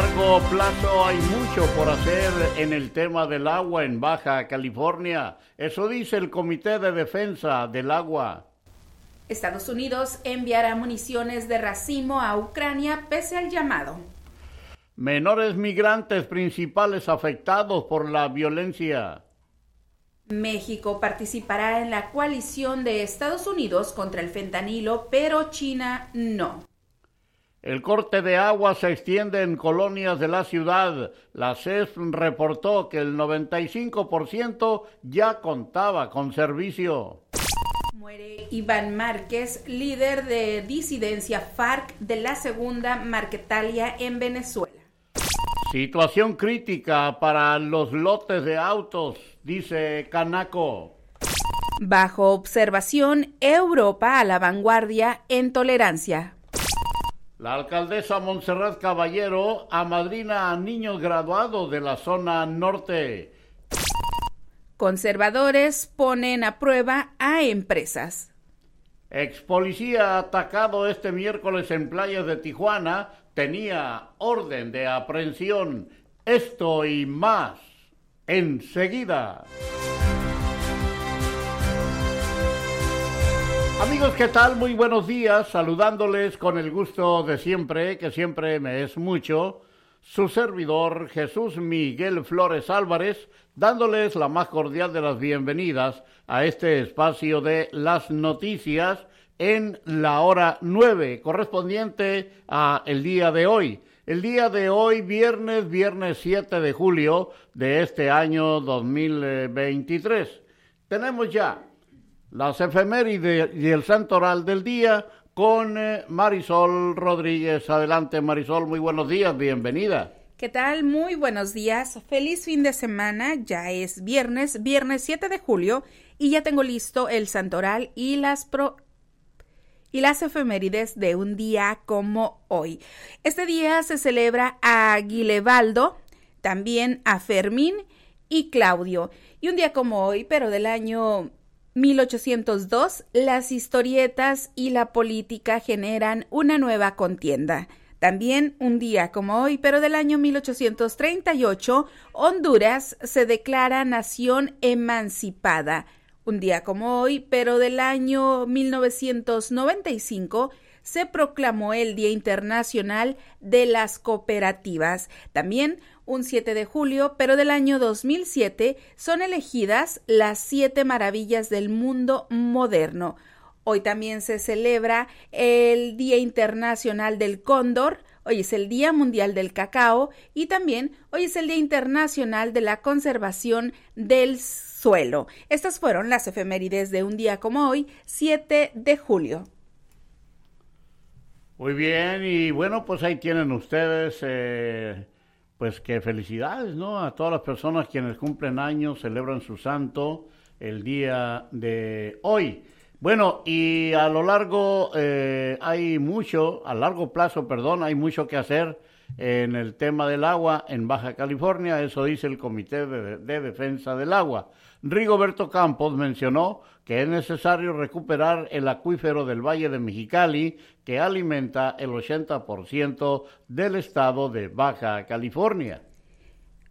Largo plazo hay mucho por hacer en el tema del agua en Baja California. Eso dice el Comité de Defensa del Agua. Estados Unidos enviará municiones de racimo a Ucrania pese al llamado. Menores migrantes principales afectados por la violencia. México participará en la coalición de Estados Unidos contra el fentanilo, pero China no. El corte de agua se extiende en colonias de la ciudad. La CES reportó que el 95% ya contaba con servicio. Muere Iván Márquez, líder de disidencia FARC de la segunda Marquetalia en Venezuela. Situación crítica para los lotes de autos, dice Canaco. Bajo observación, Europa a la vanguardia en tolerancia. La alcaldesa Montserrat Caballero amadrina a niños graduados de la zona norte. Conservadores ponen a prueba a empresas. Ex policía atacado este miércoles en playas de Tijuana tenía orden de aprehensión. Esto y más enseguida. Amigos, ¿qué tal? Muy buenos días, saludándoles con el gusto de siempre, que siempre me es mucho, su servidor Jesús Miguel Flores Álvarez, dándoles la más cordial de las bienvenidas a este espacio de las noticias en la hora nueve, correspondiente a el día de hoy. El día de hoy, viernes, viernes 7 de julio de este año 2023. Tenemos ya las efemérides y el santoral del día con eh, Marisol Rodríguez. Adelante Marisol, muy buenos días, bienvenida. ¿Qué tal? Muy buenos días. Feliz fin de semana. Ya es viernes, viernes 7 de julio y ya tengo listo el santoral y las pro y las efemérides de un día como hoy. Este día se celebra a Guilevaldo, también a Fermín y Claudio. Y un día como hoy, pero del año 1802, las historietas y la política generan una nueva contienda. También un día como hoy, pero del año 1838, Honduras se declara nación emancipada. Un día como hoy, pero del año 1995, se proclamó el Día Internacional de las Cooperativas. También un 7 de julio, pero del año 2007, son elegidas las siete maravillas del mundo moderno. Hoy también se celebra el Día Internacional del Cóndor, hoy es el Día Mundial del Cacao y también hoy es el Día Internacional de la Conservación del Suelo. Estas fueron las efemérides de un día como hoy, 7 de julio. Muy bien, y bueno, pues ahí tienen ustedes eh, pues que felicidades, ¿no? A todas las personas quienes cumplen años, celebran su santo el día de hoy. Bueno, y a lo largo eh, hay mucho, a largo plazo, perdón, hay mucho que hacer en el tema del agua en Baja California, eso dice el Comité de, de Defensa del Agua. Rigoberto Campos mencionó que es necesario recuperar el acuífero del Valle de Mexicali que alimenta el 80% del estado de Baja California.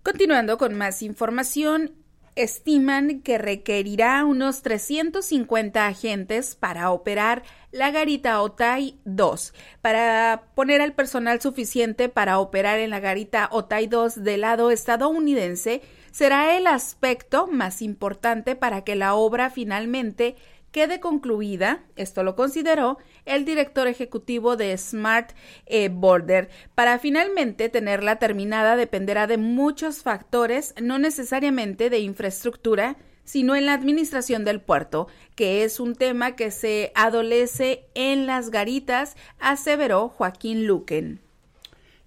Continuando con más información, estiman que requerirá unos 350 agentes para operar la garita Otay 2. Para poner al personal suficiente para operar en la garita Otay 2 del lado estadounidense será el aspecto más importante para que la obra finalmente quede concluida, esto lo consideró el director ejecutivo de Smart eh, Border. Para finalmente tenerla terminada dependerá de muchos factores, no necesariamente de infraestructura, sino en la administración del puerto, que es un tema que se adolece en las garitas, aseveró Joaquín Luquen.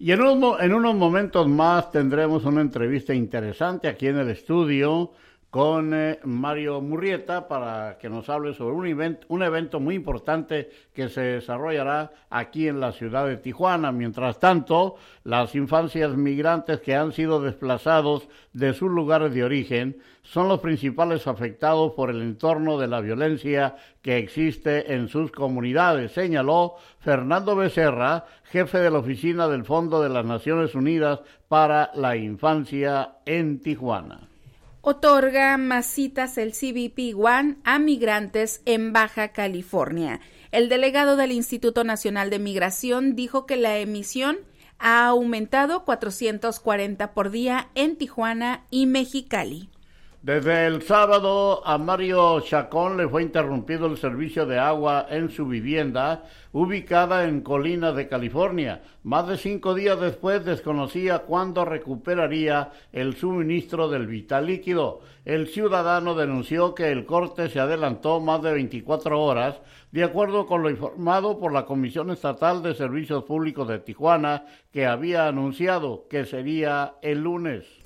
Y en, en unos momentos más tendremos una entrevista interesante aquí en el estudio con eh, Mario Murrieta para que nos hable sobre un, un evento muy importante que se desarrollará aquí en la ciudad de Tijuana. Mientras tanto, las infancias migrantes que han sido desplazados de sus lugares de origen son los principales afectados por el entorno de la violencia que existe en sus comunidades, señaló Fernando Becerra, jefe de la oficina del Fondo de las Naciones Unidas para la Infancia en Tijuana otorga más citas el CBP One a migrantes en Baja California. El delegado del Instituto Nacional de Migración dijo que la emisión ha aumentado 440 por día en Tijuana y Mexicali. Desde el sábado a Mario Chacón le fue interrumpido el servicio de agua en su vivienda ubicada en Colinas de California. Más de cinco días después desconocía cuándo recuperaría el suministro del vital líquido. El ciudadano denunció que el corte se adelantó más de 24 horas, de acuerdo con lo informado por la Comisión Estatal de Servicios Públicos de Tijuana, que había anunciado que sería el lunes.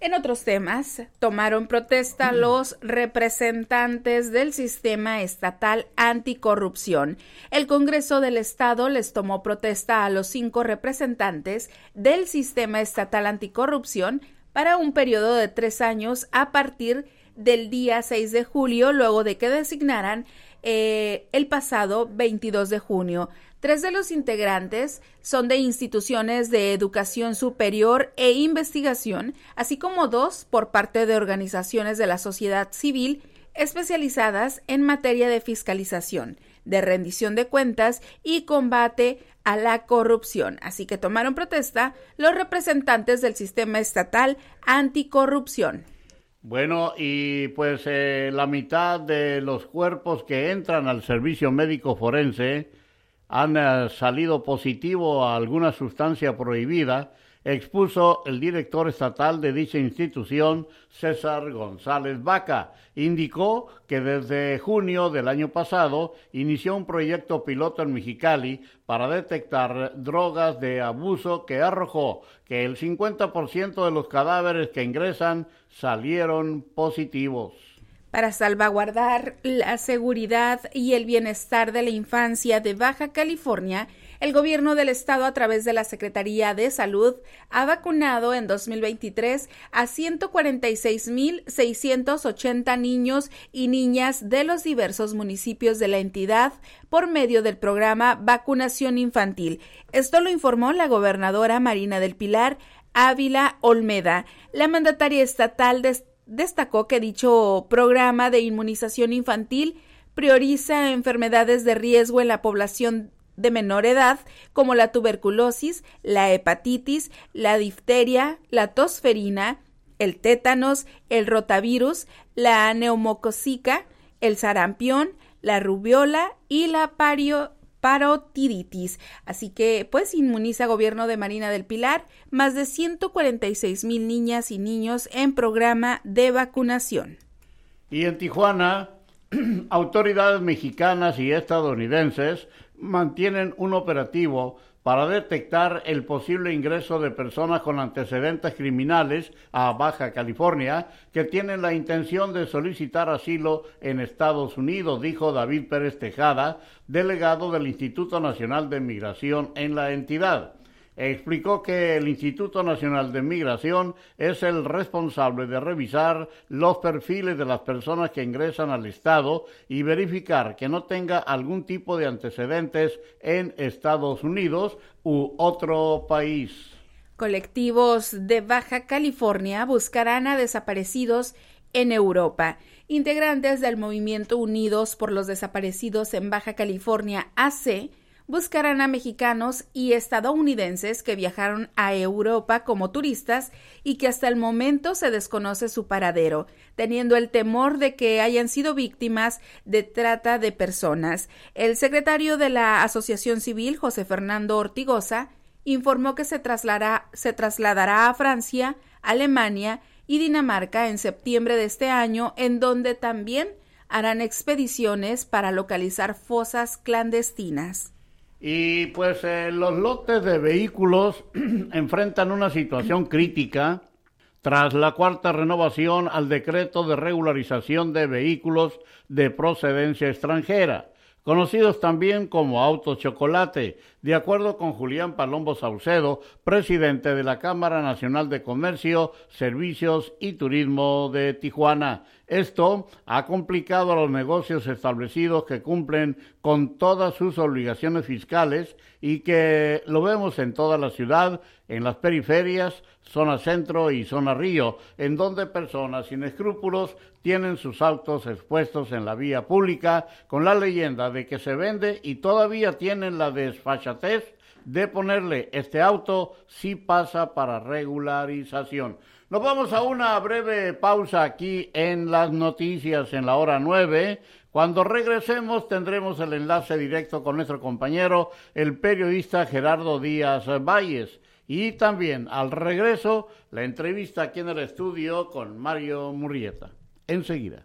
En otros temas, tomaron protesta mm. los representantes del sistema estatal anticorrupción. El Congreso del Estado les tomó protesta a los cinco representantes del sistema estatal anticorrupción para un periodo de tres años a partir del día 6 de julio, luego de que designaran eh, el pasado 22 de junio. Tres de los integrantes son de instituciones de educación superior e investigación, así como dos por parte de organizaciones de la sociedad civil especializadas en materia de fiscalización, de rendición de cuentas y combate a la corrupción. Así que tomaron protesta los representantes del sistema estatal anticorrupción. Bueno, y pues eh, la mitad de los cuerpos que entran al servicio médico forense han eh, salido positivo a alguna sustancia prohibida, expuso el director estatal de dicha institución, César González Vaca. Indicó que desde junio del año pasado inició un proyecto piloto en Mexicali para detectar drogas de abuso que arrojó que el 50% de los cadáveres que ingresan salieron positivos para salvaguardar la seguridad y el bienestar de la infancia de Baja California, el gobierno del estado a través de la Secretaría de Salud ha vacunado en 2023 a 146.680 niños y niñas de los diversos municipios de la entidad por medio del programa Vacunación Infantil. Esto lo informó la gobernadora Marina del Pilar Ávila Olmeda. La mandataria estatal de destacó que dicho programa de inmunización infantil prioriza enfermedades de riesgo en la población de menor edad como la tuberculosis, la hepatitis, la difteria, la tosferina, el tétanos, el rotavirus, la neumococica, el sarampión, la rubiola y la pario parotiditis. Así que, pues, inmuniza Gobierno de Marina del Pilar más de 146 mil niñas y niños en programa de vacunación. Y en Tijuana, autoridades mexicanas y estadounidenses mantienen un operativo para detectar el posible ingreso de personas con antecedentes criminales a Baja California que tienen la intención de solicitar asilo en Estados Unidos, dijo David Pérez Tejada, delegado del Instituto Nacional de Migración en la entidad explicó que el Instituto Nacional de Migración es el responsable de revisar los perfiles de las personas que ingresan al Estado y verificar que no tenga algún tipo de antecedentes en Estados Unidos u otro país. Colectivos de Baja California buscarán a desaparecidos en Europa. Integrantes del movimiento Unidos por los Desaparecidos en Baja California AC buscarán a mexicanos y estadounidenses que viajaron a Europa como turistas y que hasta el momento se desconoce su paradero, teniendo el temor de que hayan sido víctimas de trata de personas. El secretario de la Asociación Civil, José Fernando Ortigosa, informó que se trasladará, se trasladará a Francia, Alemania y Dinamarca en septiembre de este año, en donde también harán expediciones para localizar fosas clandestinas. Y pues eh, los lotes de vehículos enfrentan una situación crítica. Tras la cuarta renovación al decreto de regularización de vehículos de procedencia extranjera, conocidos también como autos chocolate, de acuerdo con Julián Palombo Saucedo, presidente de la Cámara Nacional de Comercio, Servicios y Turismo de Tijuana. Esto ha complicado a los negocios establecidos que cumplen con todas sus obligaciones fiscales y que lo vemos en toda la ciudad, en las periferias, zona centro y zona río, en donde personas sin escrúpulos tienen sus autos expuestos en la vía pública con la leyenda de que se vende y todavía tienen la de ponerle este auto si pasa para regularización. Nos vamos a una breve pausa aquí en las noticias en la hora nueve. Cuando regresemos tendremos el enlace directo con nuestro compañero, el periodista Gerardo Díaz Valles. Y también al regreso, la entrevista aquí en el estudio con Mario Murrieta. Enseguida.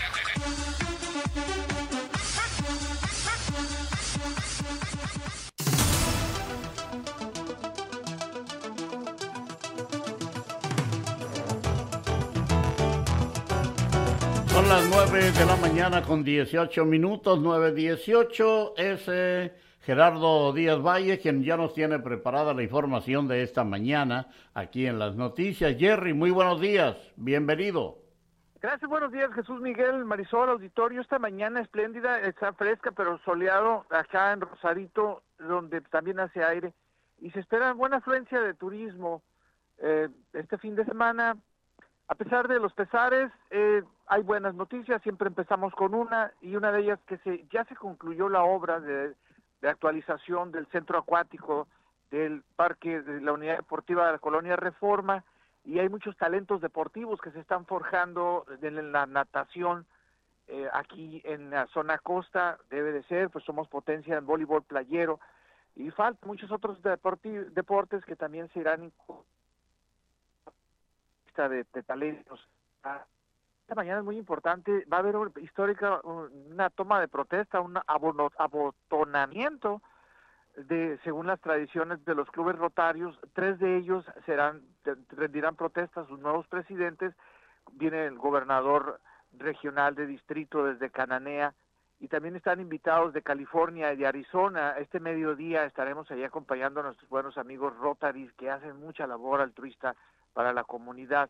De la mañana con 18 minutos, 9.18. Es Gerardo Díaz Valle quien ya nos tiene preparada la información de esta mañana aquí en las noticias. Jerry, muy buenos días, bienvenido. Gracias, buenos días Jesús Miguel, Marisol, auditorio. Esta mañana espléndida, está fresca pero soleado acá en Rosarito, donde también hace aire. Y se espera buena afluencia de turismo eh, este fin de semana a pesar de los pesares, eh, hay buenas noticias. Siempre empezamos con una y una de ellas que se, ya se concluyó la obra de, actualización del centro acuático del parque de la unidad deportiva de la colonia Reforma y hay muchos talentos deportivos que se están forjando en la natación eh, aquí en la zona costa debe de ser pues somos potencia en voleibol playero y faltan muchos otros deportes que también se irán de, talentos. Esta mañana es muy importante, va a haber una histórica una toma de protesta, un abotonamiento de según las tradiciones de los clubes rotarios, tres de ellos serán rendirán protesta a sus nuevos presidentes. Viene el gobernador regional de distrito desde Cananea y también están invitados de California y de Arizona. Este mediodía estaremos ahí acompañando a nuestros buenos amigos Rotaries que hacen mucha labor altruista para la comunidad.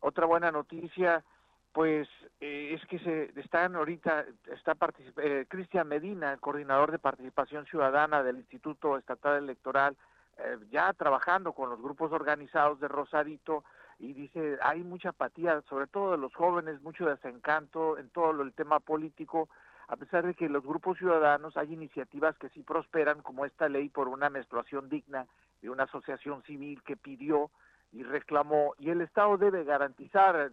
Otra buena noticia, pues eh, es que se están ahorita está eh, Cristian Medina, el coordinador de participación ciudadana del Instituto Estatal Electoral, eh, ya trabajando con los grupos organizados de Rosarito y dice hay mucha apatía, sobre todo de los jóvenes, mucho desencanto en todo el tema político. a pesar de que los grupos ciudadanos hay iniciativas que sí prosperan, como esta ley por una menstruación digna de una asociación civil que pidió y reclamó, y el Estado debe garantizar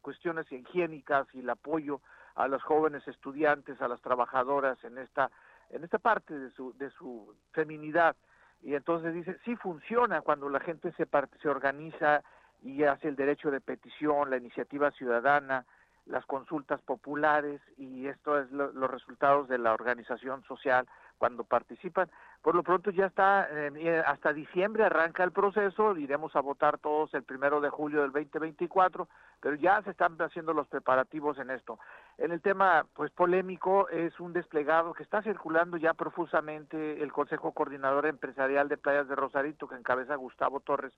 cuestiones higiénicas y el apoyo a los jóvenes estudiantes, a las trabajadoras en esta, en esta parte de su, de su feminidad. Y entonces dice, sí funciona cuando la gente se, se organiza y hace el derecho de petición, la iniciativa ciudadana, las consultas populares y esto es los resultados de la organización social cuando participan. Por lo pronto ya está, eh, hasta diciembre arranca el proceso, iremos a votar todos el primero de julio del 2024, pero ya se están haciendo los preparativos en esto. En el tema, pues polémico, es un desplegado que está circulando ya profusamente el Consejo Coordinador Empresarial de Playas de Rosarito, que encabeza Gustavo Torres,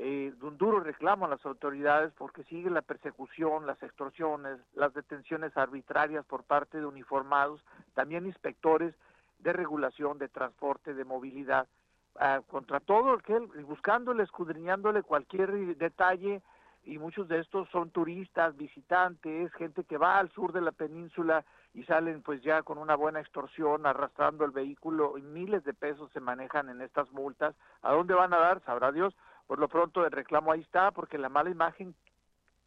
eh, un duro reclamo a las autoridades porque sigue la persecución, las extorsiones, las detenciones arbitrarias por parte de uniformados, también inspectores de regulación, de transporte, de movilidad, ah, contra todo aquel, buscándole, escudriñándole cualquier detalle y muchos de estos son turistas, visitantes, gente que va al sur de la península y salen pues ya con una buena extorsión, arrastrando el vehículo y miles de pesos se manejan en estas multas. ¿A dónde van a dar? Sabrá Dios, por lo pronto el reclamo ahí está porque la mala imagen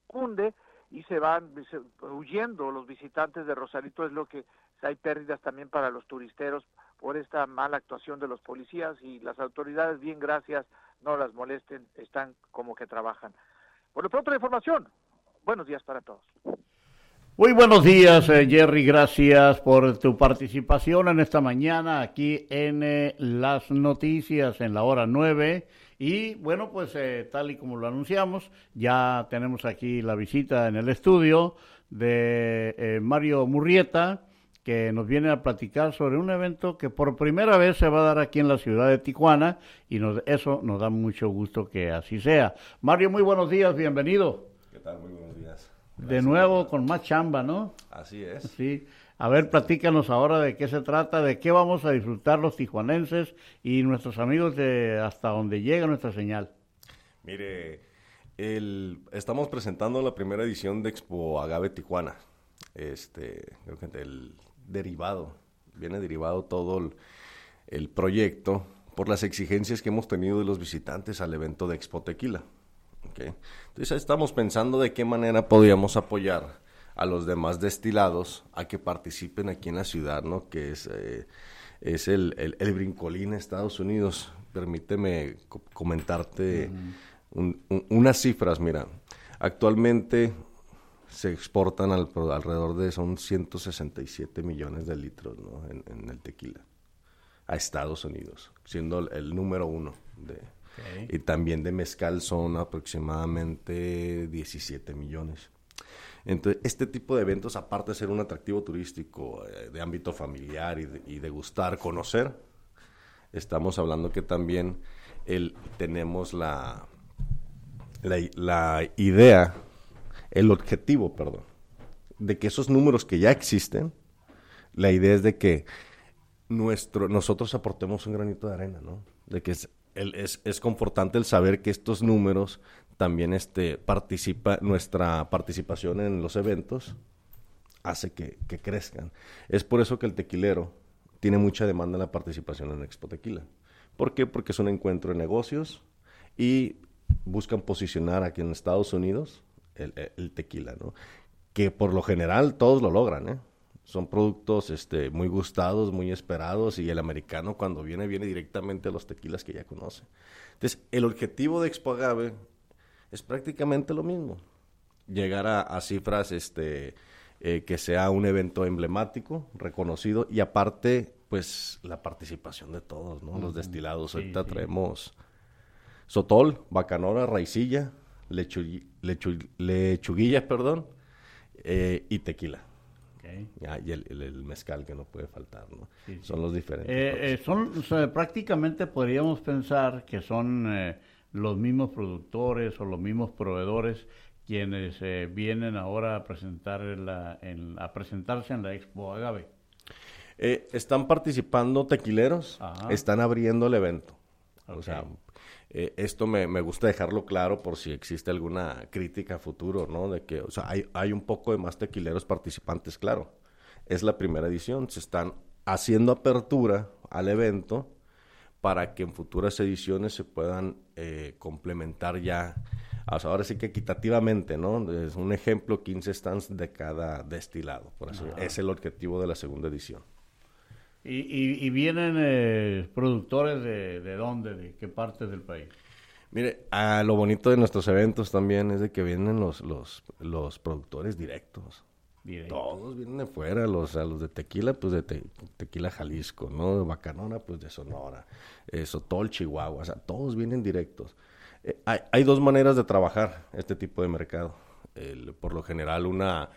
cunde y se van huyendo los visitantes de Rosarito es lo que hay pérdidas también para los turisteros por esta mala actuación de los policías y las autoridades bien gracias no las molesten están como que trabajan por lo pronto la información buenos días para todos muy buenos días, eh, Jerry. Gracias por tu participación en esta mañana aquí en eh, las noticias en la hora nueve. Y bueno, pues eh, tal y como lo anunciamos, ya tenemos aquí la visita en el estudio de eh, Mario Murrieta, que nos viene a platicar sobre un evento que por primera vez se va a dar aquí en la ciudad de Tijuana y nos, eso nos da mucho gusto que así sea. Mario, muy buenos días, bienvenido. ¿Qué tal? Muy buenos días. de nuevo con más chamba, ¿no? Así es. Sí. A ver, platícanos ahora de qué se trata, de qué vamos a disfrutar los tijuanenses y nuestros amigos de hasta donde llega nuestra señal. Mire, el, estamos presentando la primera edición de Expo Agave Tijuana. Este, creo que el derivado, viene derivado todo el, el proyecto por las exigencias que hemos tenido de los visitantes al evento de Expo Tequila. Okay. Entonces estamos pensando de qué manera podíamos apoyar a los demás destilados a que participen aquí en la ciudad, ¿no? Que es, eh, es el, el, brincolín Estados Unidos. Permíteme comentarte unas cifras, mira. Actualmente se exportan alrededor de son 167 millones de litros ¿no? en, el tequila a Estados Unidos, siendo el, número uno de, y también de mezcal son aproximadamente 17 millones. Entonces, este tipo de eventos, aparte de ser un atractivo turístico eh, de ámbito familiar y de, gustar, conocer, estamos hablando que también el, tenemos la, la, idea, el objetivo, perdón, de que esos números que ya existen, la idea es de que nuestro, nosotros aportemos un granito de arena, ¿no? De que es, es, confortante el saber que estos números también este, participa, nuestra participación en los eventos hace que, crezcan. Es por eso que el tequilero tiene mucha demanda en la participación en Expo Tequila. ¿Por qué? Porque es un encuentro de negocios y buscan posicionar aquí en Estados Unidos el, tequila, ¿no? Que por lo general todos lo logran, ¿eh? Son productos este, muy gustados, muy esperados y el americano cuando viene, viene directamente a los tequilas que ya conoce. Entonces, el objetivo de Expo Agave es prácticamente lo mismo. Llegar a, cifras este, eh, que sea un evento emblemático, reconocido y aparte, pues la participación de todos, ¿no? Los destilados. Ahorita traemos sotol, bacanora, raicilla, lechuguilla, perdón, eh, y tequila. y el, mezcal que no puede faltar, ¿no? Son los diferentes. Eh, son, prácticamente podríamos pensar que son los mismos productores o los mismos proveedores quienes eh, vienen ahora a presentar la, a presentarse en la Expo Agave. Eh, están participando tequileros, están abriendo el evento. O sea, eh, esto me, me, gusta dejarlo claro por si existe alguna crítica a futuro, ¿no? De que, o sea, hay, hay un poco de más tequileros participantes, claro. es la primera edición. Se están haciendo apertura al evento para que en futuras ediciones se puedan eh, complementar ya, ahora sí que equitativamente, ¿no? Es un ejemplo, 15 stands de cada destilado, por eso es el objetivo de la segunda edición. ¿Y, vienen eh, productores de, de dónde, de qué parte del país? Mire, a lo bonito de nuestros eventos también es de que vienen los, los, los productores directos. Todos vienen de fuera, los, a los de tequila, pues de tequila Jalisco, ¿no? De Bacanora, pues de Sonora, eh, Sotol, Chihuahua, o sea, todos vienen directos. Eh, hay, hay, dos maneras de trabajar este tipo de mercado. por lo general, una,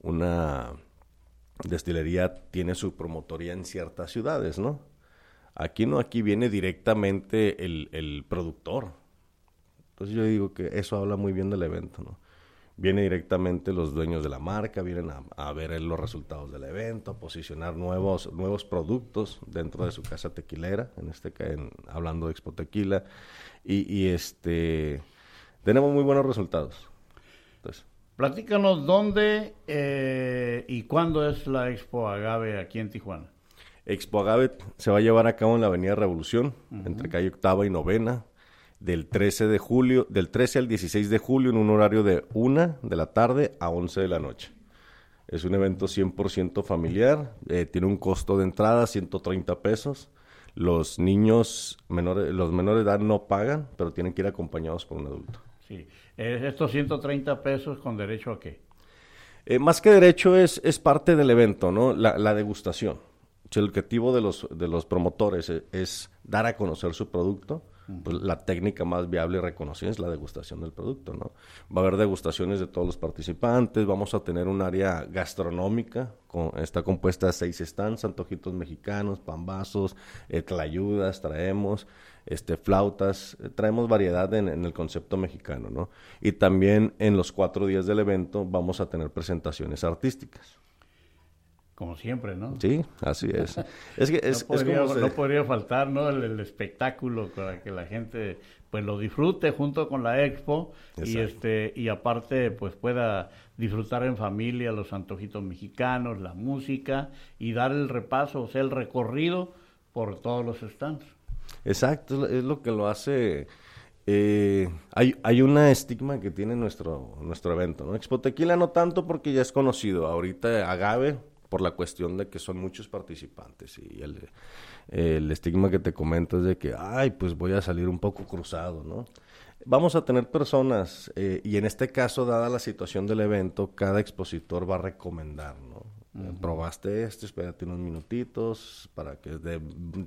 una destilería tiene su promotoría en ciertas ciudades, ¿no? Aquí no, aquí viene directamente el, el productor. Entonces yo digo que eso habla muy bien del evento, ¿no? viene directamente los dueños de la marca, vienen a, ver los resultados del evento, a posicionar nuevos, nuevos productos dentro de su casa tequilera, en este hablando de Expo Tequila, y, este tenemos muy buenos resultados. Entonces, Platícanos dónde eh, y cuándo es la Expo Agave aquí en Tijuana. Expo Agave se va a llevar a cabo en la Avenida Revolución, entre calle Octava y Novena, del 13 de julio, del 13 al 16 de julio en un horario de 1 de la tarde a 11 de la noche. Es un evento 100% familiar, eh, tiene un costo de entrada 130 pesos. Los niños menores, los menores de edad no pagan, pero tienen que ir acompañados por un adulto. Sí, estos 130 pesos con derecho a qué? Eh, más que derecho es, es parte del evento, ¿no? La, degustación. el objetivo de los, de los promotores es, es dar a conocer su producto, pues, la técnica más viable y reconocida es la degustación del producto, ¿no? Va a haber degustaciones de todos los participantes, vamos a tener un área gastronómica, está compuesta de seis stands, antojitos mexicanos, pambazos, eh, tlayudas, traemos, este, flautas, eh, traemos variedad en, en, el concepto mexicano, ¿no? Y también en los cuatro días del evento vamos a tener presentaciones artísticas. Como siempre, ¿no? Sí, así es. es que es, no, podría, faltar, ¿no? El, espectáculo para que la gente pues lo disfrute junto con la expo y este y aparte pues pueda disfrutar en familia los antojitos mexicanos, la música y dar el repaso, o sea, el recorrido por todos los stands. Exacto, es lo que lo hace eh, hay, hay una estigma que tiene nuestro, nuestro evento, ¿no? Expo Tequila no tanto porque ya es conocido. Ahorita Agave, por la cuestión de que son muchos participantes y el, estigma que te comento es de que, ay, pues voy a salir un poco cruzado, ¿no? Vamos a tener personas, eh, y en este caso, dada la situación del evento, cada expositor va a recomendar, ¿no? Probaste este, espérate unos minutitos para que de,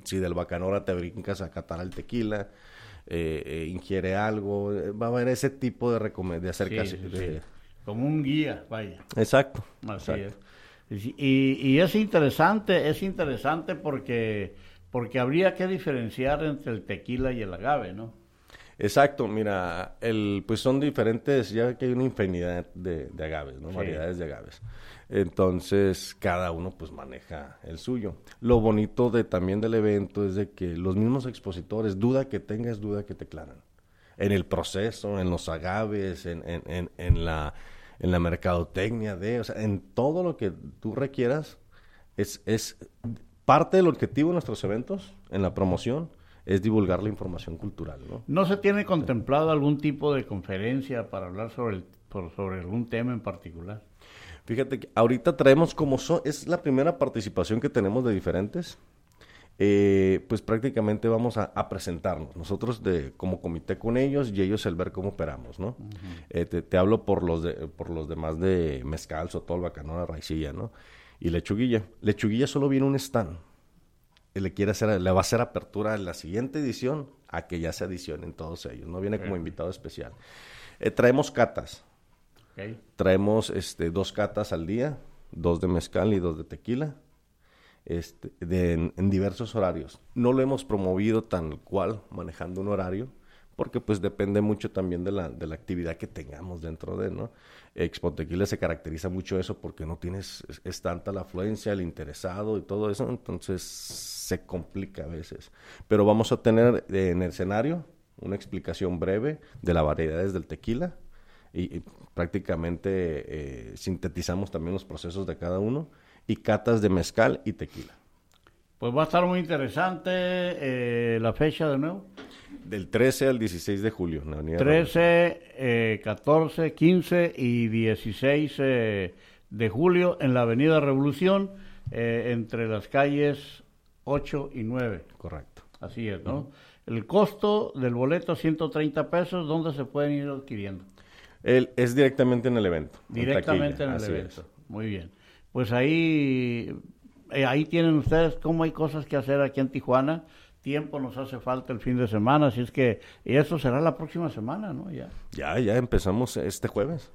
si del bacanora te brincas a catar el tequila, eh, eh, ingiere algo, va a haber ese tipo de, de acercarse. Como un guía, vaya. Exacto. Así es. Y, es interesante, es interesante porque, porque habría que diferenciar entre el tequila y el agave, ¿no? Exacto, mira, el, pues son diferentes, ya que hay una infinidad de, agaves, ¿no? Variedades de agaves. Entonces, cada uno pues maneja el suyo. Lo bonito de también del evento es de que los mismos expositores, duda que tengas, duda que te aclaran. En el proceso, en los agaves, en, en, en la en la mercadotecnia, de, o sea, en todo lo que tú requieras, es, es parte del objetivo de nuestros eventos, en la promoción, es divulgar la información cultural, ¿no? ¿No se tiene contemplado algún tipo de conferencia para hablar sobre, el, sobre algún tema en particular? Fíjate que ahorita traemos como es la primera participación que tenemos de diferentes eh, pues prácticamente vamos a, presentarnos. Nosotros de, como comité con ellos y ellos el ver cómo operamos, ¿no? Eh, te, hablo por los, de, por los demás de Mezcal, Sotol, Bacanora, Raicilla, ¿no? Y Lechuguilla. Lechuguilla solo viene un stand. Le, quiere hacer, le va a hacer apertura en la siguiente edición a que ya se adicionen todos ellos, ¿no? Viene como invitado especial. Eh, traemos catas. Traemos este, dos catas al día, dos de mezcal y dos de tequila este, en, diversos horarios. No lo hemos promovido tal cual, manejando un horario, porque pues depende mucho también de la, de la actividad que tengamos dentro de, ¿no? Expo Tequila se caracteriza mucho eso porque no tienes, es, tanta la afluencia, el interesado y todo eso, entonces se complica a veces. Pero vamos a tener en el escenario una explicación breve de las variedades del tequila y, prácticamente eh, sintetizamos también los procesos de cada uno y catas de mezcal y tequila. Pues va a estar muy interesante eh, la fecha de nuevo. Del 13 al 16 de julio. En la Avenida 13, eh, 14, 15 y 16 eh, de julio en la Avenida Revolución, eh, entre las calles 8 y 9. Correcto. Así es, ¿no? El costo del boleto 130 pesos, ¿dónde se pueden ir adquiriendo? El, es directamente en el evento. en Directamente en, taquilla, el evento. es. Muy bien. Pues ahí, eh, ahí tienen ustedes cómo hay cosas que hacer aquí en Tijuana. Tiempo nos hace falta el fin de semana, así es que y eso será la próxima semana, ¿no? Ya, Ya, ya empezamos este jueves.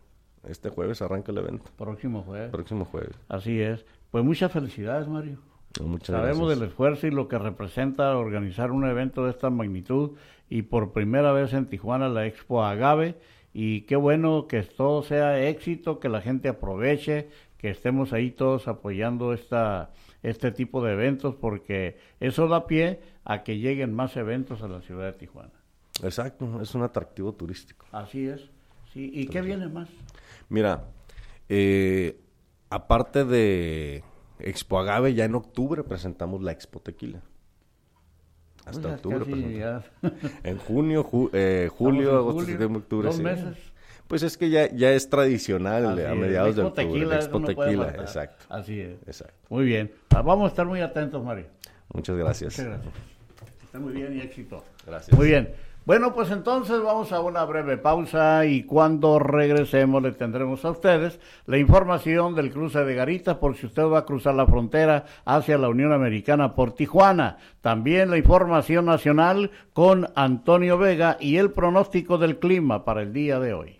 Este jueves arranca el evento. próximo jueves. Próximo jueves. Así es. Pues muchas felicidades, Mario. Muchas Sabemos gracias. del esfuerzo y lo que representa organizar un evento de esta magnitud y por primera vez en Tijuana la Expo Agave y qué bueno que todo sea éxito, que la gente aproveche, que estemos ahí todos apoyando esta este tipo de eventos porque eso da pie a que lleguen más eventos a la ciudad de Tijuana. Exacto, es un atractivo turístico. Así es. Sí, ¿y qué viene más? Mira, eh, aparte de Expo Agave, ya en octubre presentamos la Expo Tequila. Hasta Pues octubre. En junio, ju- eh, julio, en agosto, julio, septiembre, octubre. dos sí. meses. Pues es que ya, ya es tradicional Así a mediados de octubre. Tequila, Expo Tequila, exacto. Así es. Exacto. Muy bien. Ah, Vamos a estar muy atentos, Mario. Muchas gracias. Muchas gracias. Está muy bien y éxito. Gracias. Muy bien. Bueno, pues entonces vamos a una breve pausa y cuando regresemos le tendremos a ustedes la información del cruce de Garitas por si usted va a cruzar la frontera hacia la Unión Americana por Tijuana. También la información nacional con Antonio Vega y el pronóstico del clima para el día de hoy.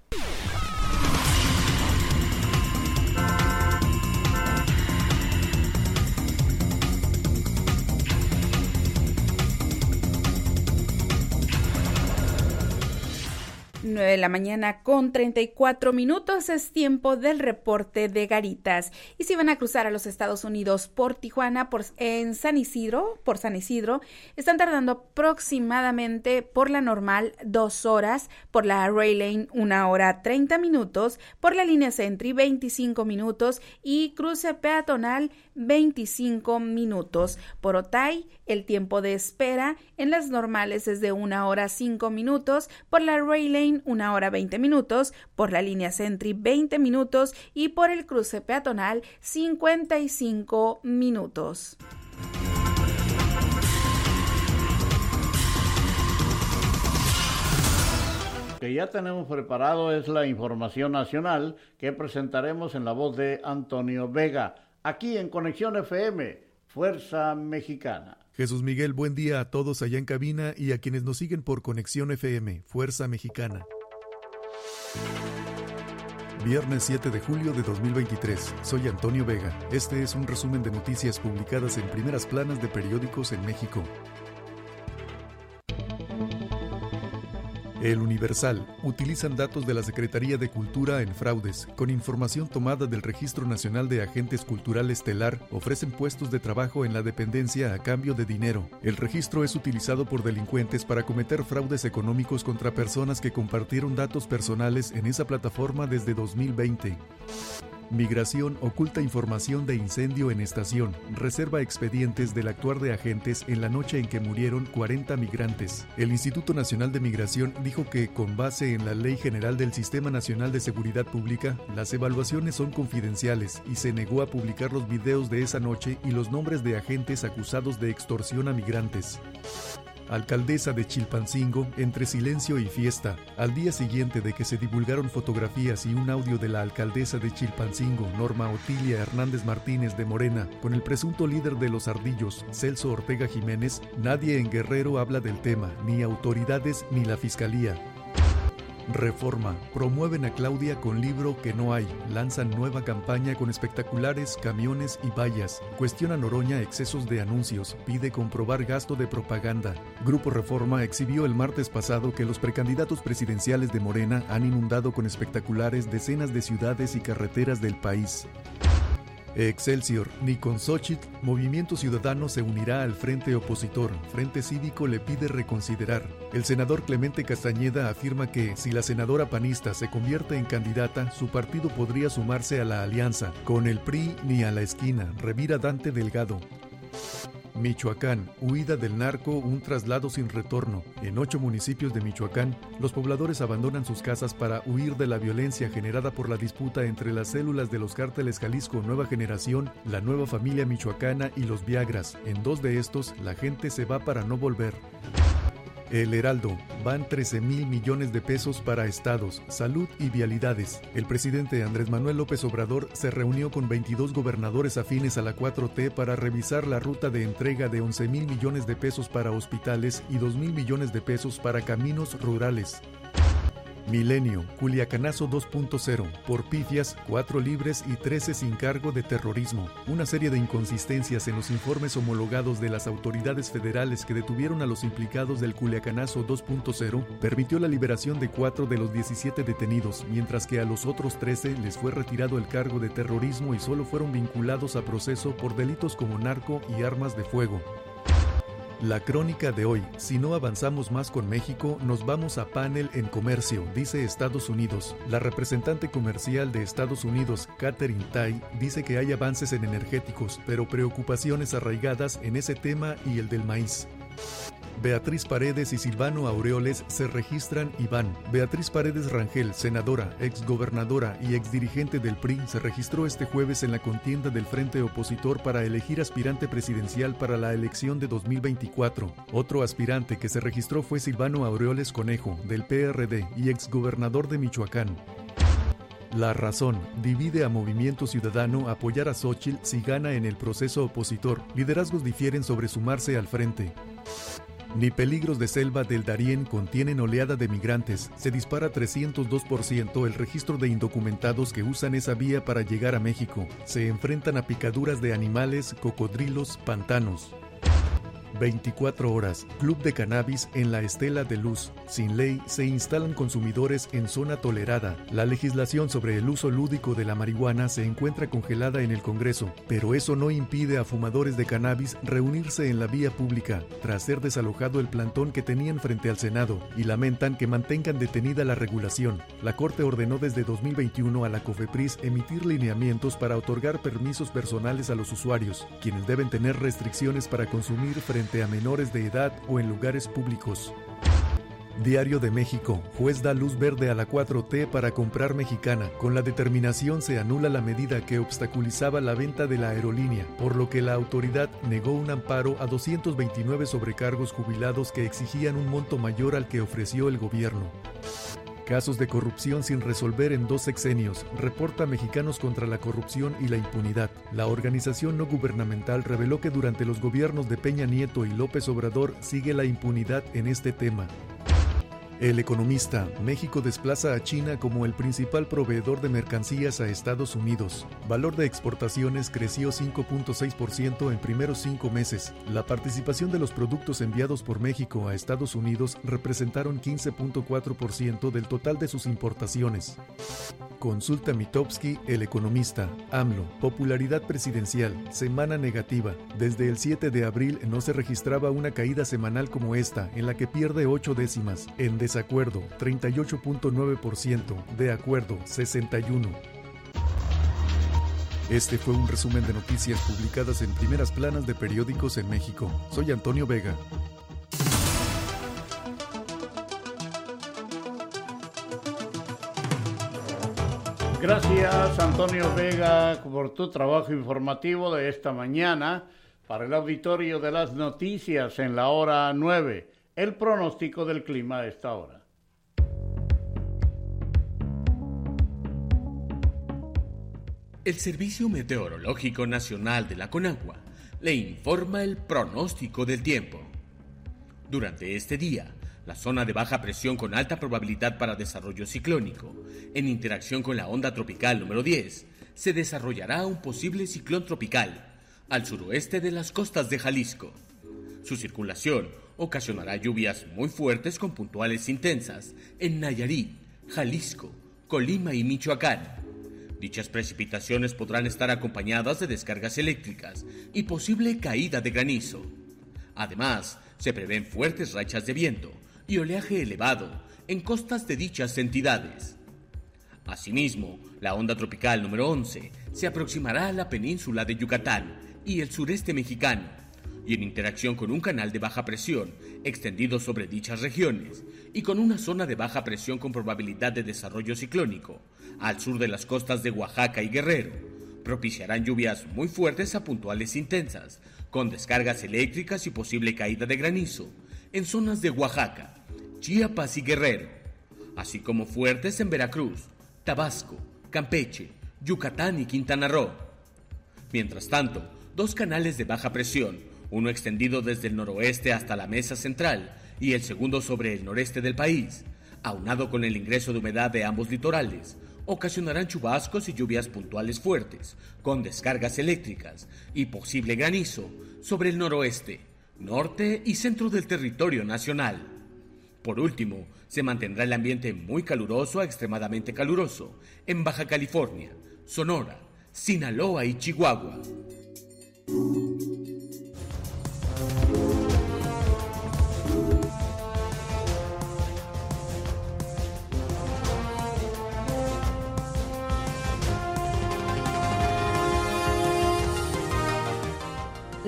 Nueve de la mañana con 34 minutos es tiempo del reporte de Garitas. Y si van a cruzar a los Estados Unidos por Tijuana, por, en San Isidro, por San Isidro, están tardando aproximadamente por la normal dos horas, por la Ray Lane una hora 30 minutos, por la línea Sentry 25 minutos y cruce peatonal 25 minutos. Por Otay, el tiempo de espera en las normales es de una hora 5 minutos, por la Ray Lane una hora 20 minutos, por la línea Sentry 20 minutos y por el cruce peatonal 55 minutos. que ya tenemos preparado es la información nacional que presentaremos en la voz de Antonio Vega, aquí en Conexión FM, Fuerza Mexicana. Jesús Miguel, buen día a todos allá en cabina y a quienes nos siguen por Conexión FM, Fuerza Mexicana. Viernes 7 de julio de 2023. Soy Antonio Vega. Este es un resumen de noticias publicadas en primeras planas de periódicos en México. El Universal. Utilizan datos de la Secretaría de Cultura en fraudes. Con información tomada del Registro Nacional de Agentes Culturales Telar, ofrecen puestos de trabajo en la dependencia a cambio de dinero. El registro es utilizado por delincuentes para cometer fraudes económicos contra personas que compartieron datos personales en esa plataforma desde 2020. Migración oculta información de incendio en estación. Reserva expedientes del actuar de agentes en la noche en que murieron 40 migrantes. El Instituto Nacional de Migración dijo que, con base en la Ley General del Sistema Nacional de Seguridad Pública, las evaluaciones son confidenciales y se negó a publicar los videos de esa noche y los nombres de agentes acusados de extorsión a migrantes. Alcaldesa de Chilpancingo, entre silencio y fiesta. Al día siguiente de que se divulgaron fotografías y un audio de la alcaldesa de Chilpancingo, Norma Otilia Hernández Martínez de Morena, con el presunto líder de los ardillos, Celso Ortega Jiménez, nadie en Guerrero habla del tema, ni autoridades ni la fiscalía. Reforma. Promueven a Claudia con libro que no hay. Lanzan nueva campaña con espectaculares, camiones y vallas. Cuestiona Noroña excesos de anuncios. Pide comprobar gasto de propaganda. Grupo Reforma exhibió el martes pasado que los precandidatos presidenciales de Morena han inundado con espectaculares decenas de ciudades y carreteras del país. Excelsior, ni con Xochitl, Movimiento Ciudadano se unirá al frente opositor. Frente Cívico le pide reconsiderar. El senador Clemente Castañeda afirma que si la senadora panista se convierte en candidata, su partido podría sumarse a la alianza. Con el PRI ni a la esquina, revira Dante Delgado. Michoacán, huida del narco, un traslado sin retorno. En ocho municipios de Michoacán, los pobladores abandonan sus casas para huir de la violencia generada por la disputa entre las células de los cárteles Jalisco Nueva Generación, la nueva familia michoacana y los Viagras. En dos de estos, la gente se va para no volver. El Heraldo, van 13 mil millones de pesos para estados, salud y vialidades. El presidente Andrés Manuel López Obrador se reunió con 22 gobernadores afines a la 4T para revisar la ruta de entrega de 11 mil millones de pesos para hospitales y 2 mil millones de pesos para caminos rurales. Milenio, Culiacanazo 2.0, por pifias, 4 libres y 13 sin cargo de terrorismo. Una serie de inconsistencias en los informes homologados de las autoridades federales que detuvieron a los implicados del Culiacanazo 2.0 permitió la liberación de 4 de los 17 detenidos, mientras que a los otros 13 les fue retirado el cargo de terrorismo y solo fueron vinculados a proceso por delitos como narco y armas de fuego. La crónica de hoy, si no avanzamos más con México, nos vamos a panel en comercio, dice Estados Unidos. La representante comercial de Estados Unidos, Catherine Tai, dice que hay avances en energéticos, pero preocupaciones arraigadas en ese tema y el del maíz. Beatriz Paredes y Silvano Aureoles se registran y van. Beatriz Paredes Rangel, senadora, exgobernadora y exdirigente del PRI, se registró este jueves en la contienda del Frente Opositor para elegir aspirante presidencial para la elección de 2024. Otro aspirante que se registró fue Silvano Aureoles Conejo, del PRD y exgobernador de Michoacán. La razón divide a Movimiento Ciudadano apoyar a Xochitl si gana en el proceso opositor. Liderazgos difieren sobre sumarse al frente. Ni peligros de selva del Darién contienen oleada de migrantes. Se dispara 302% el registro de indocumentados que usan esa vía para llegar a México. Se enfrentan a picaduras de animales, cocodrilos, pantanos. 24 horas. Club de cannabis en la estela de luz. Sin ley, se instalan consumidores en zona tolerada. La legislación sobre el uso lúdico de la marihuana se encuentra congelada en el Congreso, pero eso no impide a fumadores de cannabis reunirse en la vía pública, tras ser desalojado el plantón que tenían frente al Senado, y lamentan que mantengan detenida la regulación. La Corte ordenó desde 2021 a la COFEPRIS emitir lineamientos para otorgar permisos personales a los usuarios, quienes deben tener restricciones para consumir frente a menores de edad o en lugares públicos. Diario de México. Juez da luz verde a la 4T para comprar mexicana. Con la determinación se anula la medida que obstaculizaba la venta de la aerolínea, por lo que la autoridad negó un amparo a 229 sobrecargos jubilados que exigían un monto mayor al que ofreció el gobierno. Casos de corrupción sin resolver en dos sexenios. Reporta Mexicanos contra la Corrupción y la Impunidad. La organización no gubernamental reveló que durante los gobiernos de Peña Nieto y López Obrador sigue la impunidad en este tema. El economista, México desplaza a China como el principal proveedor de mercancías a Estados Unidos. Valor de exportaciones creció 5.6% en primeros cinco meses. La participación de los productos enviados por México a Estados Unidos representaron 15.4% del total de sus importaciones. Consulta Mitowski, el economista. AMLO, popularidad presidencial, semana negativa. Desde el 7 de abril no se registraba una caída semanal como esta, en la que pierde 8 décimas. En desacuerdo, 38.9%. De acuerdo, 61%. Este fue un resumen de noticias publicadas en primeras planas de periódicos en México. Soy Antonio Vega. Gracias Antonio Vega por tu trabajo informativo de esta mañana para el auditorio de las noticias en la hora 9. El pronóstico del clima a esta hora. El Servicio Meteorológico Nacional de la Conagua le informa el pronóstico del tiempo. Durante este día, la zona de baja presión con alta probabilidad para desarrollo ciclónico, en interacción con la onda tropical número 10, se desarrollará un posible ciclón tropical al suroeste de las costas de Jalisco. Su circulación ocasionará lluvias muy fuertes con puntuales intensas en Nayarit, Jalisco, Colima y Michoacán. Dichas precipitaciones podrán estar acompañadas de descargas eléctricas y posible caída de granizo. Además, se prevén fuertes rachas de viento y oleaje elevado en costas de dichas entidades. Asimismo, la onda tropical número 11 se aproximará a la península de Yucatán y el sureste mexicano, y en interacción con un canal de baja presión extendido sobre dichas regiones y con una zona de baja presión con probabilidad de desarrollo ciclónico al sur de las costas de Oaxaca y Guerrero, propiciarán lluvias muy fuertes a puntuales intensas, con descargas eléctricas y posible caída de granizo en zonas de Oaxaca, Chiapas y Guerrero, así como fuertes en Veracruz, Tabasco, Campeche, Yucatán y Quintana Roo. Mientras tanto, dos canales de baja presión, uno extendido desde el noroeste hasta la mesa central y el segundo sobre el noreste del país, aunado con el ingreso de humedad de ambos litorales, ocasionarán chubascos y lluvias puntuales fuertes, con descargas eléctricas y posible granizo sobre el noroeste, norte y centro del territorio nacional. Por último, se mantendrá el ambiente muy caluroso a extremadamente caluroso en Baja California, Sonora, Sinaloa y Chihuahua.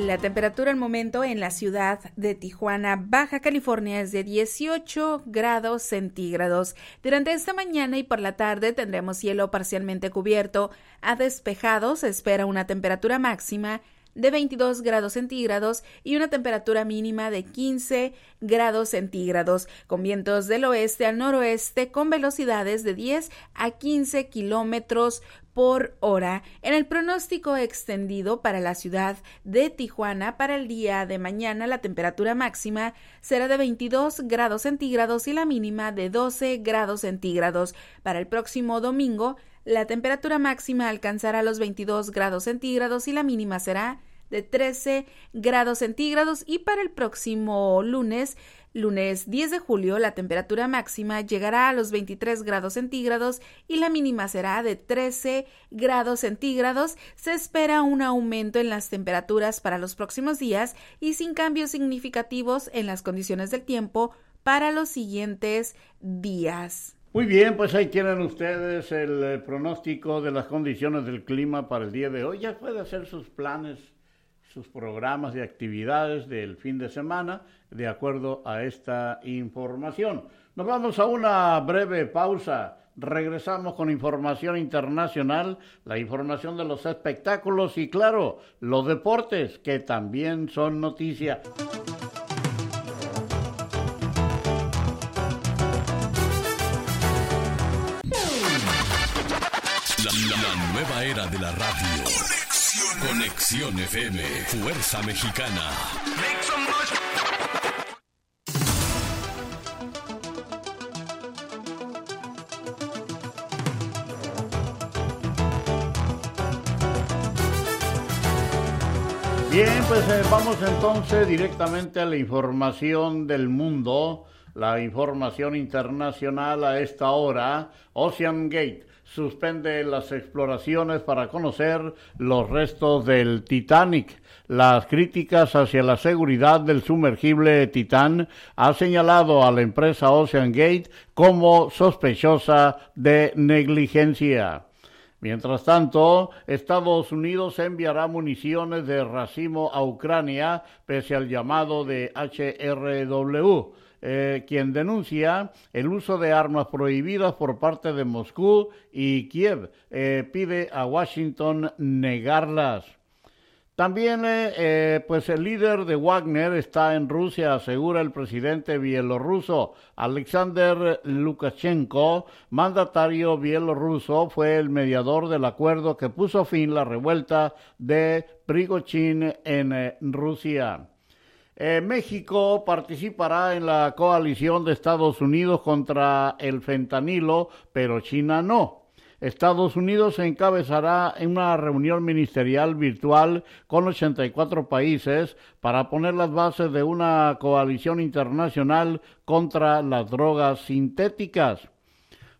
La temperatura al momento en la ciudad de Tijuana, Baja California, es de 18 grados centígrados. Durante esta mañana y por la tarde tendremos cielo parcialmente cubierto a despejado. Se espera una temperatura máxima de 22 grados centígrados y una temperatura mínima de 15 grados centígrados, con vientos del oeste al noroeste con velocidades de 10 a 15 kilómetros por hora. En el pronóstico extendido para la ciudad de Tijuana para el día de mañana la temperatura máxima será de 22 grados centígrados y la mínima de 12 grados centígrados. Para el próximo domingo la temperatura máxima alcanzará los 22 grados centígrados y la mínima será de 13 grados centígrados y para el próximo lunes Lunes 10 de julio la temperatura máxima llegará a los 23 grados centígrados y la mínima será de 13 grados centígrados. Se espera un aumento en las temperaturas para los próximos días y sin cambios significativos en las condiciones del tiempo para los siguientes días. Muy bien, pues ahí tienen ustedes el eh, pronóstico de las condiciones del clima para el día de hoy. Ya puede hacer sus planes, sus programas de actividades del fin de semana de acuerdo a esta información. Nos vamos a una breve pausa. Regresamos con información internacional, la información de los espectáculos y claro, los deportes que también son noticia. Nueva era de la radio. Conexión, FM. Fuerza Mexicana. Bien, pues eh, vamos entonces directamente a la información del mundo, la información internacional a esta hora. Ocean Gate suspende las exploraciones para conocer los restos del Titanic. Las críticas hacia la seguridad del sumergible Titán ha señalado a la empresa Ocean Gate como sospechosa de negligencia. Mientras tanto, Estados Unidos enviará municiones de racimo a Ucrania pese al llamado de HRW, eh, quien denuncia el uso de armas prohibidas por parte de Moscú y Kiev eh, pide a Washington negarlas. También, eh, pues el líder de Wagner está en Rusia, asegura el presidente bielorruso Alexander Lukashenko, mandatario bielorruso, fue el mediador del acuerdo que puso fin a la revuelta de Prigozhin en Rusia. Eh, México participará en la coalición de Estados Unidos contra el fentanilo, pero China no. Estados Unidos encabezará en una reunión ministerial virtual con 84 países para poner las bases de una coalición internacional contra las drogas sintéticas.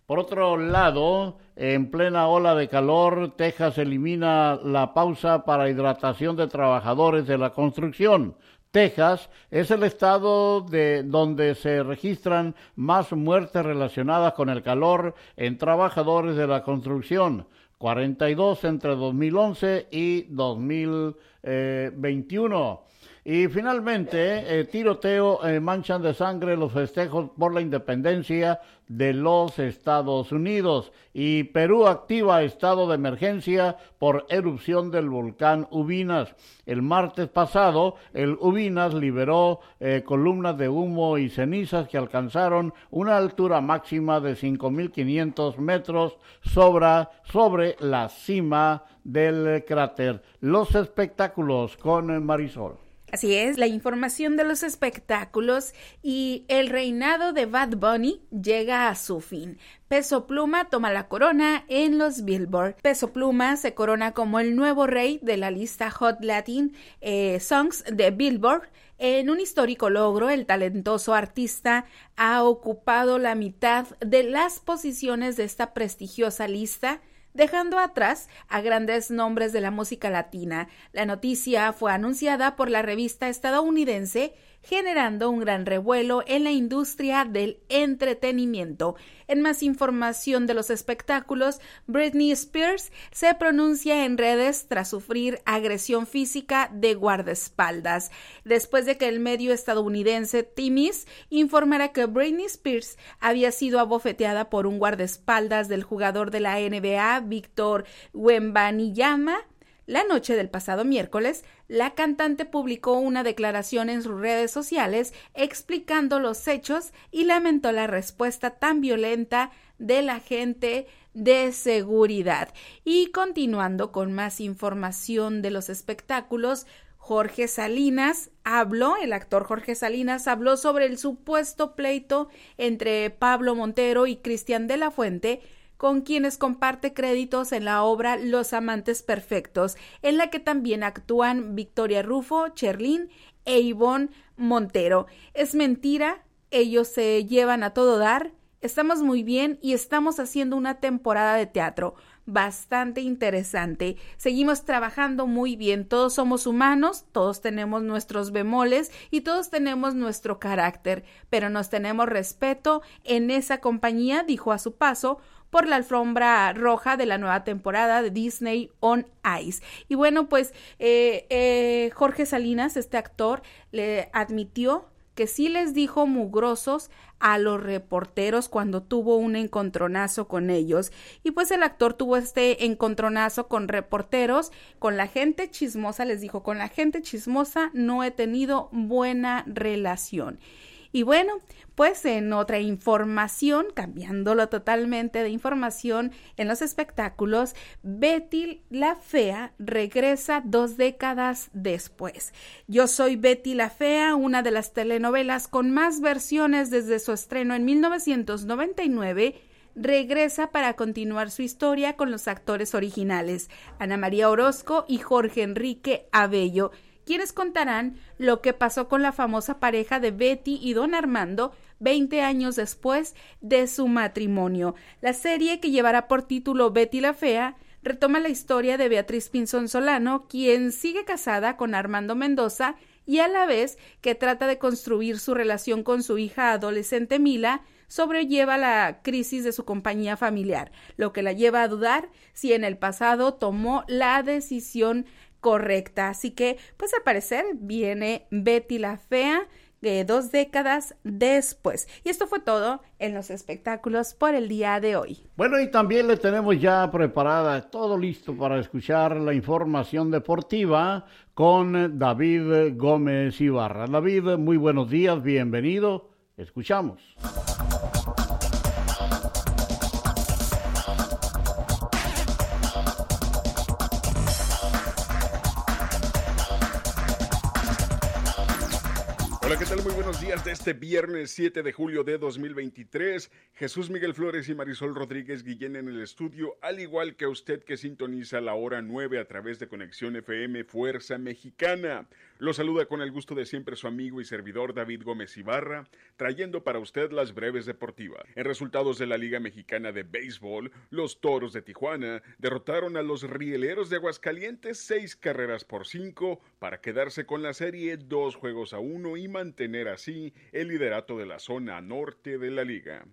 Por otro lado, en plena ola de calor, Texas elimina la pausa para hidratación de trabajadores de la construcción. Texas es el estado de donde se registran más muertes relacionadas con el calor en trabajadores de la construcción, 42 entre 2011 y 2021. Y finalmente, eh, tiroteo eh, manchan de sangre los festejos por la independencia de los Estados Unidos. Y Perú activa estado de emergencia por erupción del volcán Ubinas. El martes pasado, el Ubinas liberó eh, columnas de humo y cenizas que alcanzaron una altura máxima de 5.500 metros sobre, sobre la cima del cráter. Los espectáculos con Marisol. Así es, la información de los espectáculos y el reinado de Bad Bunny llega a su fin. Peso Pluma toma la corona en los Billboard. Peso Pluma se corona como el nuevo rey de la lista Hot Latin eh, Songs de Billboard. En un histórico logro, el talentoso artista ha ocupado la mitad de las posiciones de esta prestigiosa lista dejando atrás a grandes nombres de la música latina. La noticia fue anunciada por la revista estadounidense generando un gran revuelo en la industria del entretenimiento. En más información de los espectáculos, Britney Spears se pronuncia en redes tras sufrir agresión física de guardaespaldas, después de que el medio estadounidense Timis informara que Britney Spears había sido abofeteada por un guardaespaldas del jugador de la NBA, Víctor Wembanyama, la noche del pasado miércoles, la cantante publicó una declaración en sus redes sociales explicando los hechos y lamentó la respuesta tan violenta de la gente de seguridad. Y continuando con más información de los espectáculos, Jorge Salinas habló, el actor Jorge Salinas habló sobre el supuesto pleito entre Pablo Montero y Cristian de la Fuente con quienes comparte créditos en la obra Los Amantes Perfectos, en la que también actúan Victoria Rufo, Cherlin e Ivonne Montero. Es mentira, ellos se llevan a todo dar, estamos muy bien y estamos haciendo una temporada de teatro bastante interesante. Seguimos trabajando muy bien. Todos somos humanos, todos tenemos nuestros bemoles y todos tenemos nuestro carácter, pero nos tenemos respeto en esa compañía, dijo a su paso, por la alfombra roja de la nueva temporada de Disney on Ice. Y bueno, pues eh, eh, Jorge Salinas, este actor, le admitió que sí les dijo mugrosos a los reporteros cuando tuvo un encontronazo con ellos. Y pues el actor tuvo este encontronazo con reporteros, con la gente chismosa, les dijo, con la gente chismosa no he tenido buena relación. Y bueno, pues en otra información, cambiándolo totalmente de información, en los espectáculos, Betty la Fea regresa dos décadas después. Yo soy Betty la Fea, una de las telenovelas con más versiones desde su estreno en 1999 regresa para continuar su historia con los actores originales, Ana María Orozco y Jorge Enrique Abello, quienes contarán lo que pasó con la famosa pareja de Betty y Don Armando 20 años después de su matrimonio. La serie, que llevará por título Betty la Fea, retoma la historia de Beatriz Pinzón Solano, quien sigue casada con Armando Mendoza y a la vez que trata de construir su relación con su hija adolescente Mila, sobrelleva la crisis de su compañía familiar, lo que la lleva a dudar si en el pasado tomó la decisión correcta. Así que, pues al parecer viene Betty la Fea de dos décadas después. Y esto fue todo en los espectáculos por el día de hoy. Bueno, y también le tenemos ya preparada todo listo para escuchar la información deportiva con David Gómez Ibarra. David, muy buenos días, bienvenido. Escuchamos. ¿Qué tal? Muy buenos días de este viernes 7 de julio de 2023. Jesús Miguel Flores y Marisol Rodríguez Guillén en el estudio, al igual que usted que sintoniza la hora 9 a través de Conexión FM Fuerza Mexicana. Lo saluda con el gusto de siempre su amigo y servidor David Gómez Ibarra, trayendo para usted las breves deportivas. En resultados de la Liga Mexicana de Béisbol, los Toros de Tijuana derrotaron a los Rieleros de Aguascalientes seis carreras por cinco para quedarse con la serie dos juegos a uno y mantener así el liderato de la zona norte de la liga.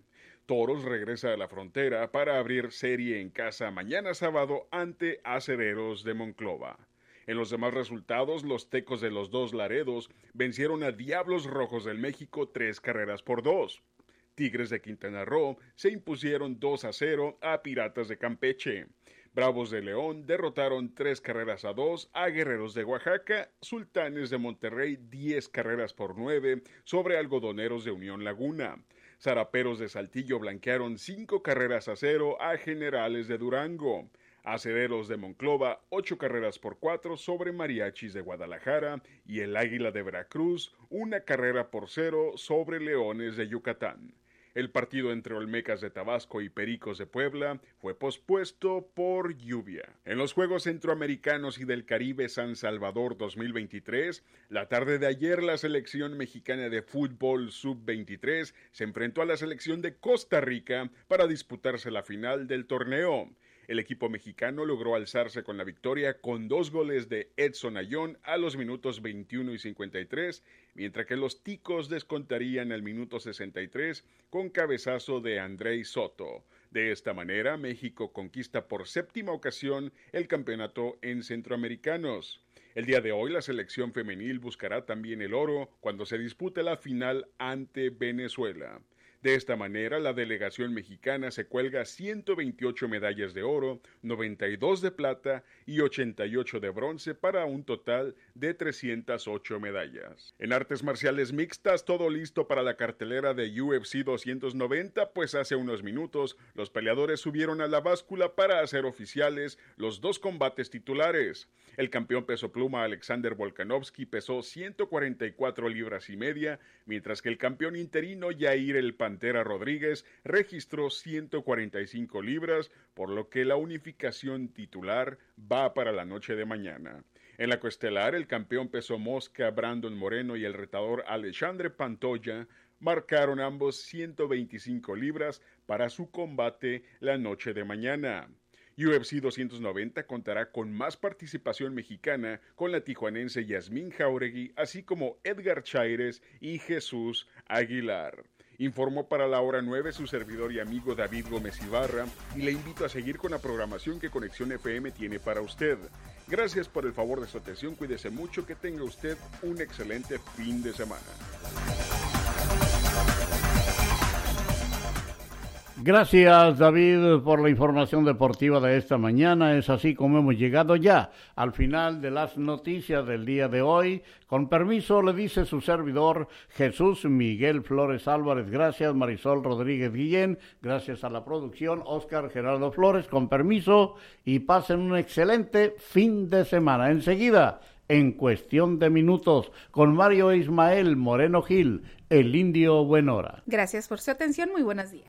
Toros regresa a la frontera para abrir serie en casa mañana sábado ante Acereros de Monclova. En los demás resultados, los Tecos de los dos Laredos vencieron a Diablos Rojos del México tres carreras por dos. Tigres de Quintana Roo se impusieron 2 a 0 a Piratas de Campeche. Bravos de León derrotaron tres carreras a dos a Guerreros de Oaxaca, Sultanes de Monterrey 10 carreras por nueve sobre Algodoneros de Unión Laguna. Zaraperos de Saltillo blanquearon cinco carreras a cero a Generales de Durango. Acederos de Monclova, ocho carreras por cuatro sobre Mariachis de Guadalajara y el Águila de Veracruz, una carrera por cero sobre Leones de Yucatán. El partido entre Olmecas de Tabasco y Pericos de Puebla fue pospuesto por lluvia. En los Juegos Centroamericanos y del Caribe San Salvador 2023, la tarde de ayer la selección mexicana de fútbol sub-23 se enfrentó a la selección de Costa Rica para disputarse la final del torneo. El equipo mexicano logró alzarse con la victoria con dos goles de Edson Ayón a los minutos 21 y 53, mientras que los ticos descontarían al minuto 63 con cabezazo de Andrei Soto. De esta manera, México conquista por séptima ocasión el campeonato en Centroamericanos. El día de hoy la selección femenil buscará también el oro cuando se dispute la final ante Venezuela. De esta manera, la delegación mexicana se cuelga 128 medallas de oro, 92 de plata y 88 de bronce para un total de 308 medallas. En artes marciales mixtas, todo listo para la cartelera de UFC 290, pues hace unos minutos los peleadores subieron a la báscula para hacer oficiales los dos combates titulares. El campeón peso pluma Alexander Volkanovski pesó 144 libras y media, mientras que el campeón interino Jair El Pantera Rodríguez registró 145 libras, por lo que la unificación titular va para la noche de mañana. En la coestelar, el campeón peso mosca Brandon Moreno y el retador Alexandre Pantoya marcaron ambos 125 libras para su combate la noche de mañana. UFC 290 contará con más participación mexicana con la tijuanense Yasmín Jauregui, así como Edgar Chaires y Jesús Aguilar. Informó para la hora 9 su servidor y amigo David Gómez Ibarra y le invito a seguir con la programación que Conexión FM tiene para usted. Gracias por el favor de su atención, cuídese mucho, que tenga usted un excelente fin de semana. Gracias David por la información deportiva de esta mañana. Es así como hemos llegado ya al final de las noticias del día de hoy. Con permiso le dice su servidor Jesús Miguel Flores Álvarez. Gracias Marisol Rodríguez Guillén. Gracias a la producción Oscar Gerardo Flores. Con permiso y pasen un excelente fin de semana. Enseguida en cuestión de minutos con Mario Ismael Moreno Gil, el indio Buenora. Gracias por su atención, muy buenos días.